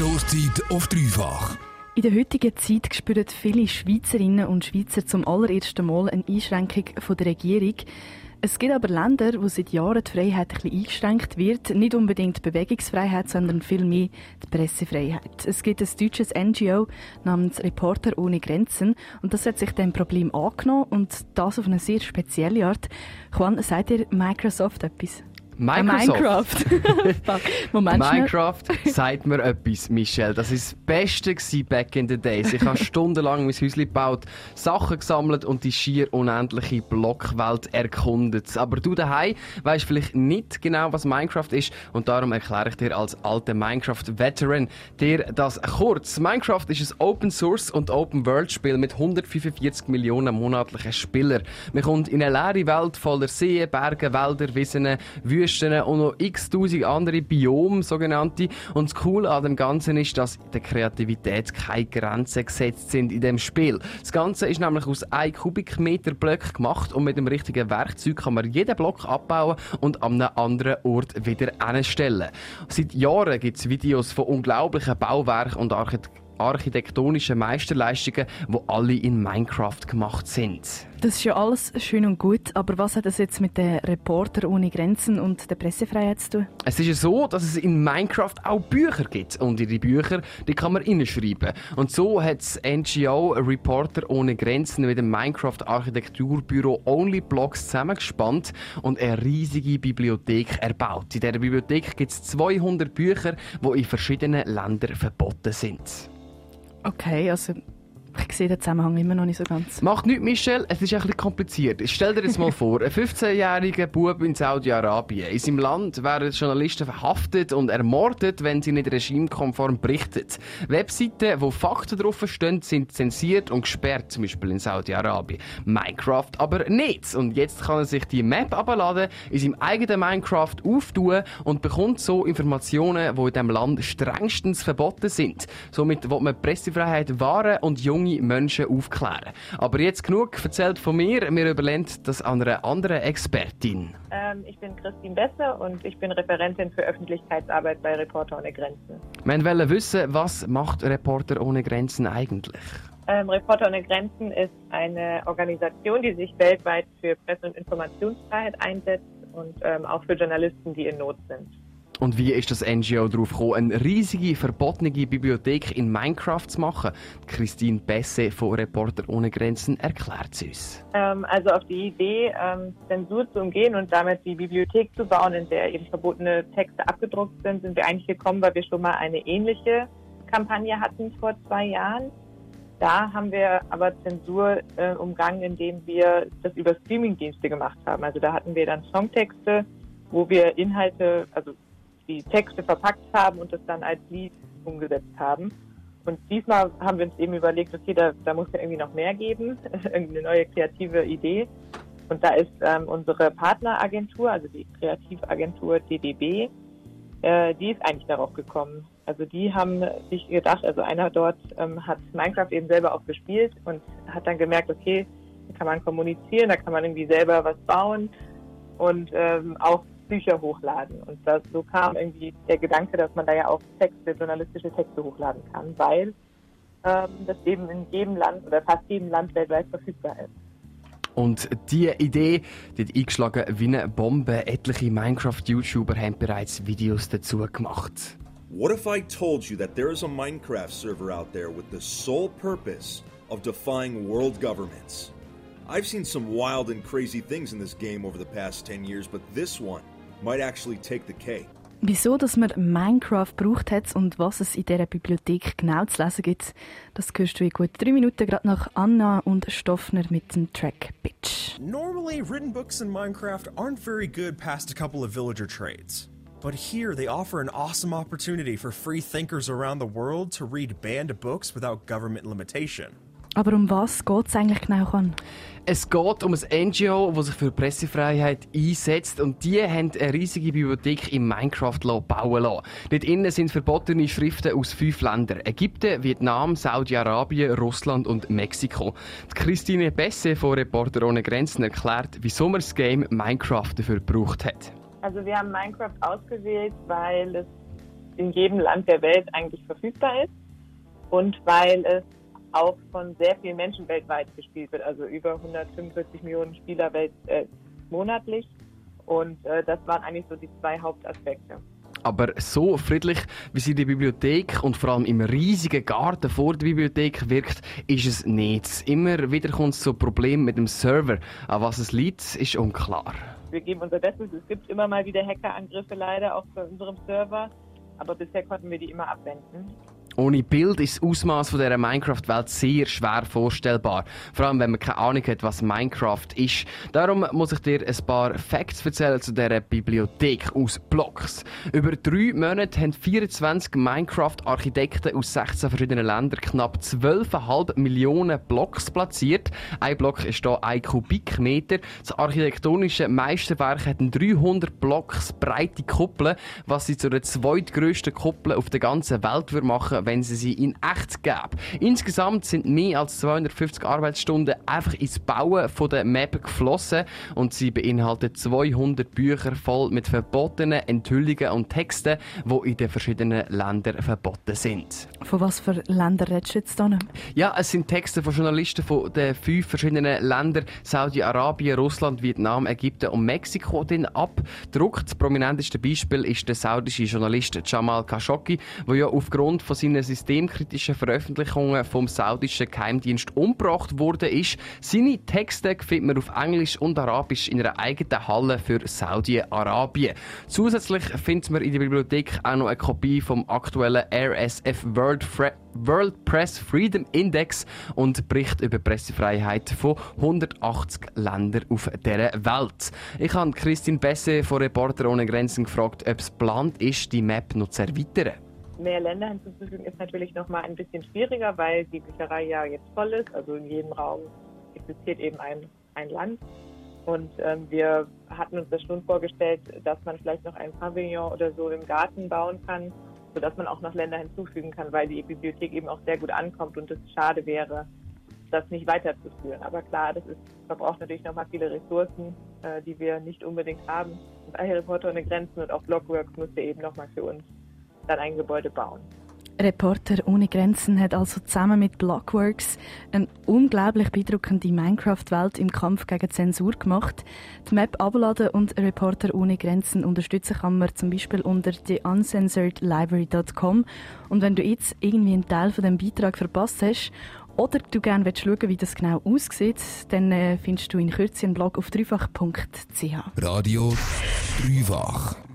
Stoßzeit auf dreifach. In der heutigen Zeit spüren viele Schweizerinnen und Schweizer zum allerersten Mal eine Einschränkung von der Regierung. Es gibt aber Länder, wo seit Jahren die Freiheit ein eingeschränkt wird. Nicht unbedingt die Bewegungsfreiheit, sondern vielmehr die Pressefreiheit. Es gibt ein deutsches NGO namens Reporter ohne Grenzen und das hat sich dem Problem angenommen und das auf eine sehr spezielle Art. Juan, sagt ihr Microsoft etwas? Microsoft. Minecraft. Moment Minecraft sagt mir etwas, Michelle. Das ist das Beste gewesen back in the days. Ich habe stundenlang mein Häuschen gebaut, Sachen gesammelt und die schier unendliche Blockwelt erkundet. Aber du daheim weißt vielleicht nicht genau, was Minecraft ist und darum erkläre ich dir als alter Minecraft-Veteran dir das kurz. Minecraft ist ein Open Source und Open World Spiel mit 145 Millionen monatlichen Spielern. Man kommt in eine leere Welt voller Seen, Berge, Wälder, Wiesen, Wüsten Wüsten und noch x-tausend andere Biome, sogenannte. Und das Coole an dem Ganzen ist, dass der Kreativität keine Grenzen gesetzt sind in dem Spiel. Das Ganze ist nämlich aus 1 Kubikmeter Blöcken gemacht und mit dem richtigen Werkzeug kann man jeden Block abbauen und an einem anderen Ort wieder anstellen. Seit Jahren gibt es Videos von unglaublichen Bauwerken und Architekturen architektonischen Meisterleistungen, die alle in Minecraft gemacht sind. Das ist ja alles schön und gut, aber was hat das jetzt mit den Reporter ohne Grenzen und der Pressefreiheit zu tun? Es ist ja so, dass es in Minecraft auch Bücher gibt und in die Bücher, die kann man reinschreiben. Und so hat das NGO Reporter ohne Grenzen mit dem Minecraft Architekturbüro Only Blocks zusammengespannt und eine riesige Bibliothek erbaut. In dieser Bibliothek gibt es 200 Bücher, die in verschiedenen Ländern verboten sind. Okay, also ich sehe den Zusammenhang immer noch nicht so ganz. Macht nichts, Michel, es ist ein bisschen kompliziert. Stell dir jetzt mal vor, ein 15-jähriger Bub in Saudi-Arabien. In seinem Land werden Journalisten verhaftet und ermordet, wenn sie nicht regimekonform berichten. Webseiten, wo Fakten drauf stehen, sind zensiert und gesperrt, zum Beispiel in Saudi-Arabien. Minecraft aber nicht. Und jetzt kann er sich die Map abladen, in seinem eigenen Minecraft auftun und bekommt so Informationen, die in diesem Land strengstens verboten sind. Somit will man Pressefreiheit wahren und junge junge Menschen aufklären. Aber jetzt genug erzählt von mir. Wir überlegen das an einer anderen Expertin. Ähm, ich bin Christine Besse und ich bin Referentin für Öffentlichkeitsarbeit bei Reporter ohne Grenzen. Wir wollen wissen, was macht Reporter ohne Grenzen eigentlich? Ähm, Reporter ohne Grenzen ist eine Organisation, die sich weltweit für Presse- und Informationsfreiheit einsetzt und ähm, auch für Journalisten, die in Not sind. Und wie ist das NGO darauf gekommen, eine riesige, verbotene Bibliothek in Minecraft zu machen? Christine Besse von Reporter ohne Grenzen erklärt es uns. Ähm, also auf die Idee, ähm, Zensur zu umgehen und damit die Bibliothek zu bauen, in der eben verbotene Texte abgedruckt sind, sind wir eigentlich gekommen, weil wir schon mal eine ähnliche Kampagne hatten vor zwei Jahren. Da haben wir aber Zensur äh, umgangen, indem wir das über Streamingdienste gemacht haben. Also da hatten wir dann Songtexte, wo wir Inhalte, also die Texte verpackt haben und das dann als Lied umgesetzt haben. Und diesmal haben wir uns eben überlegt, okay, da, da muss ja irgendwie noch mehr geben, irgendeine neue kreative Idee. Und da ist ähm, unsere Partneragentur, also die Kreativagentur DDB, äh, die ist eigentlich darauf gekommen. Also die haben sich gedacht, also einer dort ähm, hat Minecraft eben selber auch gespielt und hat dann gemerkt, okay, da kann man kommunizieren, da kann man irgendwie selber was bauen und ähm, auch Bücher hochladen. Und das, so kam irgendwie der Gedanke, dass man da ja auch Texte, journalistische Texte hochladen kann, weil ähm, das eben in jedem Land oder fast jedem Land weltweit verfügbar ist. Und diese Idee, die hat eingeschlagen wie eine Bombe. Etliche Minecraft-YouTuber haben bereits Videos dazu gemacht. What if I told you that there is a Minecraft server out there with the sole purpose of defying world governments? I've seen some wild and crazy things in this game over the past 10 years, but this one might actually take the cake. Wieso, dass man Minecraft braucht hat und was es in dieser Bibliothek genau zu lesen gibt, das hörst du in gut drei Minuten gerade nach Anna und Stoffner mit dem Track Bitch. Normally, written books in Minecraft aren't very good past a couple of villager trades. But here, they offer an awesome opportunity for free thinkers around the world to read banned books without government limitation. Aber um was geht es eigentlich genau? An? Es geht um ein NGO, das sich für Pressefreiheit einsetzt und die haben eine riesige Bibliothek in Minecraft bauen lassen. Dort innen sind verbotene Schriften aus fünf Ländern. Ägypten, Vietnam, Saudi-Arabien, Russland und Mexiko. Die Christine Besse von Reporter ohne Grenzen erklärt, wieso man das Game Minecraft dafür gebraucht hat. Also wir haben Minecraft ausgewählt, weil es in jedem Land der Welt eigentlich verfügbar ist und weil es auch von sehr vielen Menschen weltweit gespielt wird, also über 145 Millionen Spieler welt, äh, monatlich. Und äh, das waren eigentlich so die zwei Hauptaspekte. Aber so friedlich, wie sie der Bibliothek und vor allem im riesigen Garten vor der Bibliothek wirkt, ist es nicht. Immer wieder kommt es zu Problemen mit dem Server. An was es liegt, ist unklar. Wir geben unser Bestes. Es gibt immer mal wieder Hackerangriffe leider auch bei unserem Server. Aber bisher konnten wir die immer abwenden. Ohne Bild ist das Ausmaß dieser Minecraft-Welt sehr schwer vorstellbar. Vor allem, wenn man keine Ahnung hat, was Minecraft ist. Darum muss ich dir ein paar Facts erzählen zu dieser Bibliothek aus Blocks. Über drei Monate haben 24 Minecraft-Architekten aus 16 verschiedenen Ländern knapp 12,5 Millionen Blocks platziert. Ein Block ist hier ein Kubikmeter. Das architektonische Meisterwerk hat 300 Blocks breite Kuppel, was sie zu der zweitgrößten Kuppel auf der ganzen Welt machen wenn sie sie in echt gäbe. Insgesamt sind mehr als 250 Arbeitsstunden einfach ins Bauen von der Map geflossen und sie beinhaltet 200 Bücher voll mit verbotenen Enthüllungen und Texten, die in den verschiedenen Ländern verboten sind. Von was für Ländern redest du jetzt hier? Ja, es sind Texte von Journalisten von den fünf verschiedenen Ländern Saudi-Arabien, Russland, Vietnam, Ägypten und Mexiko den abdruckt. Das prominenteste Beispiel ist der saudische Journalist Jamal Khashoggi, der ja aufgrund von seinem seinen systemkritischen Veröffentlichungen vom saudischen Geheimdienst umgebracht wurde, ist. Seine Texte findet man auf Englisch und Arabisch in einer eigenen Halle für Saudi-Arabien. Zusätzlich findet man in der Bibliothek auch noch eine Kopie vom aktuellen RSF World, Fre World Press Freedom Index und Bericht über Pressefreiheit von 180 Ländern auf der Welt. Ich habe Christine Besse von Reporter ohne Grenzen gefragt, ob es geplant ist, die Map noch zu erweitern mehr Länder hinzuzufügen, ist natürlich nochmal ein bisschen schwieriger, weil die Bücherei ja jetzt voll ist. Also in jedem Raum existiert eben ein, ein Land. Und ähm, wir hatten uns das schon vorgestellt, dass man vielleicht noch ein Pavillon oder so im Garten bauen kann, sodass man auch noch Länder hinzufügen kann, weil die Bibliothek eben auch sehr gut ankommt und es schade wäre, das nicht weiterzuführen. Aber klar, das ist, verbraucht natürlich nochmal viele Ressourcen, äh, die wir nicht unbedingt haben. Und Harry Potter ohne Grenzen und auch Blockworks musste eben nochmal für uns dann ein Gebäude bauen. Reporter ohne Grenzen hat also zusammen mit Blockworks eine unglaublich beeindruckende Minecraft-Welt im Kampf gegen Zensur gemacht. Die Map abladen und Reporter ohne Grenzen unterstützen kann man zum Beispiel unter theuncensoredlibrary.com. Und wenn du jetzt irgendwie einen Teil von dem Beitrag verpasst hast oder du gerne schauen wie das genau aussieht, dann äh, findest du in Kürze einen Blog auf dreifach.ch. Radio Dreifach.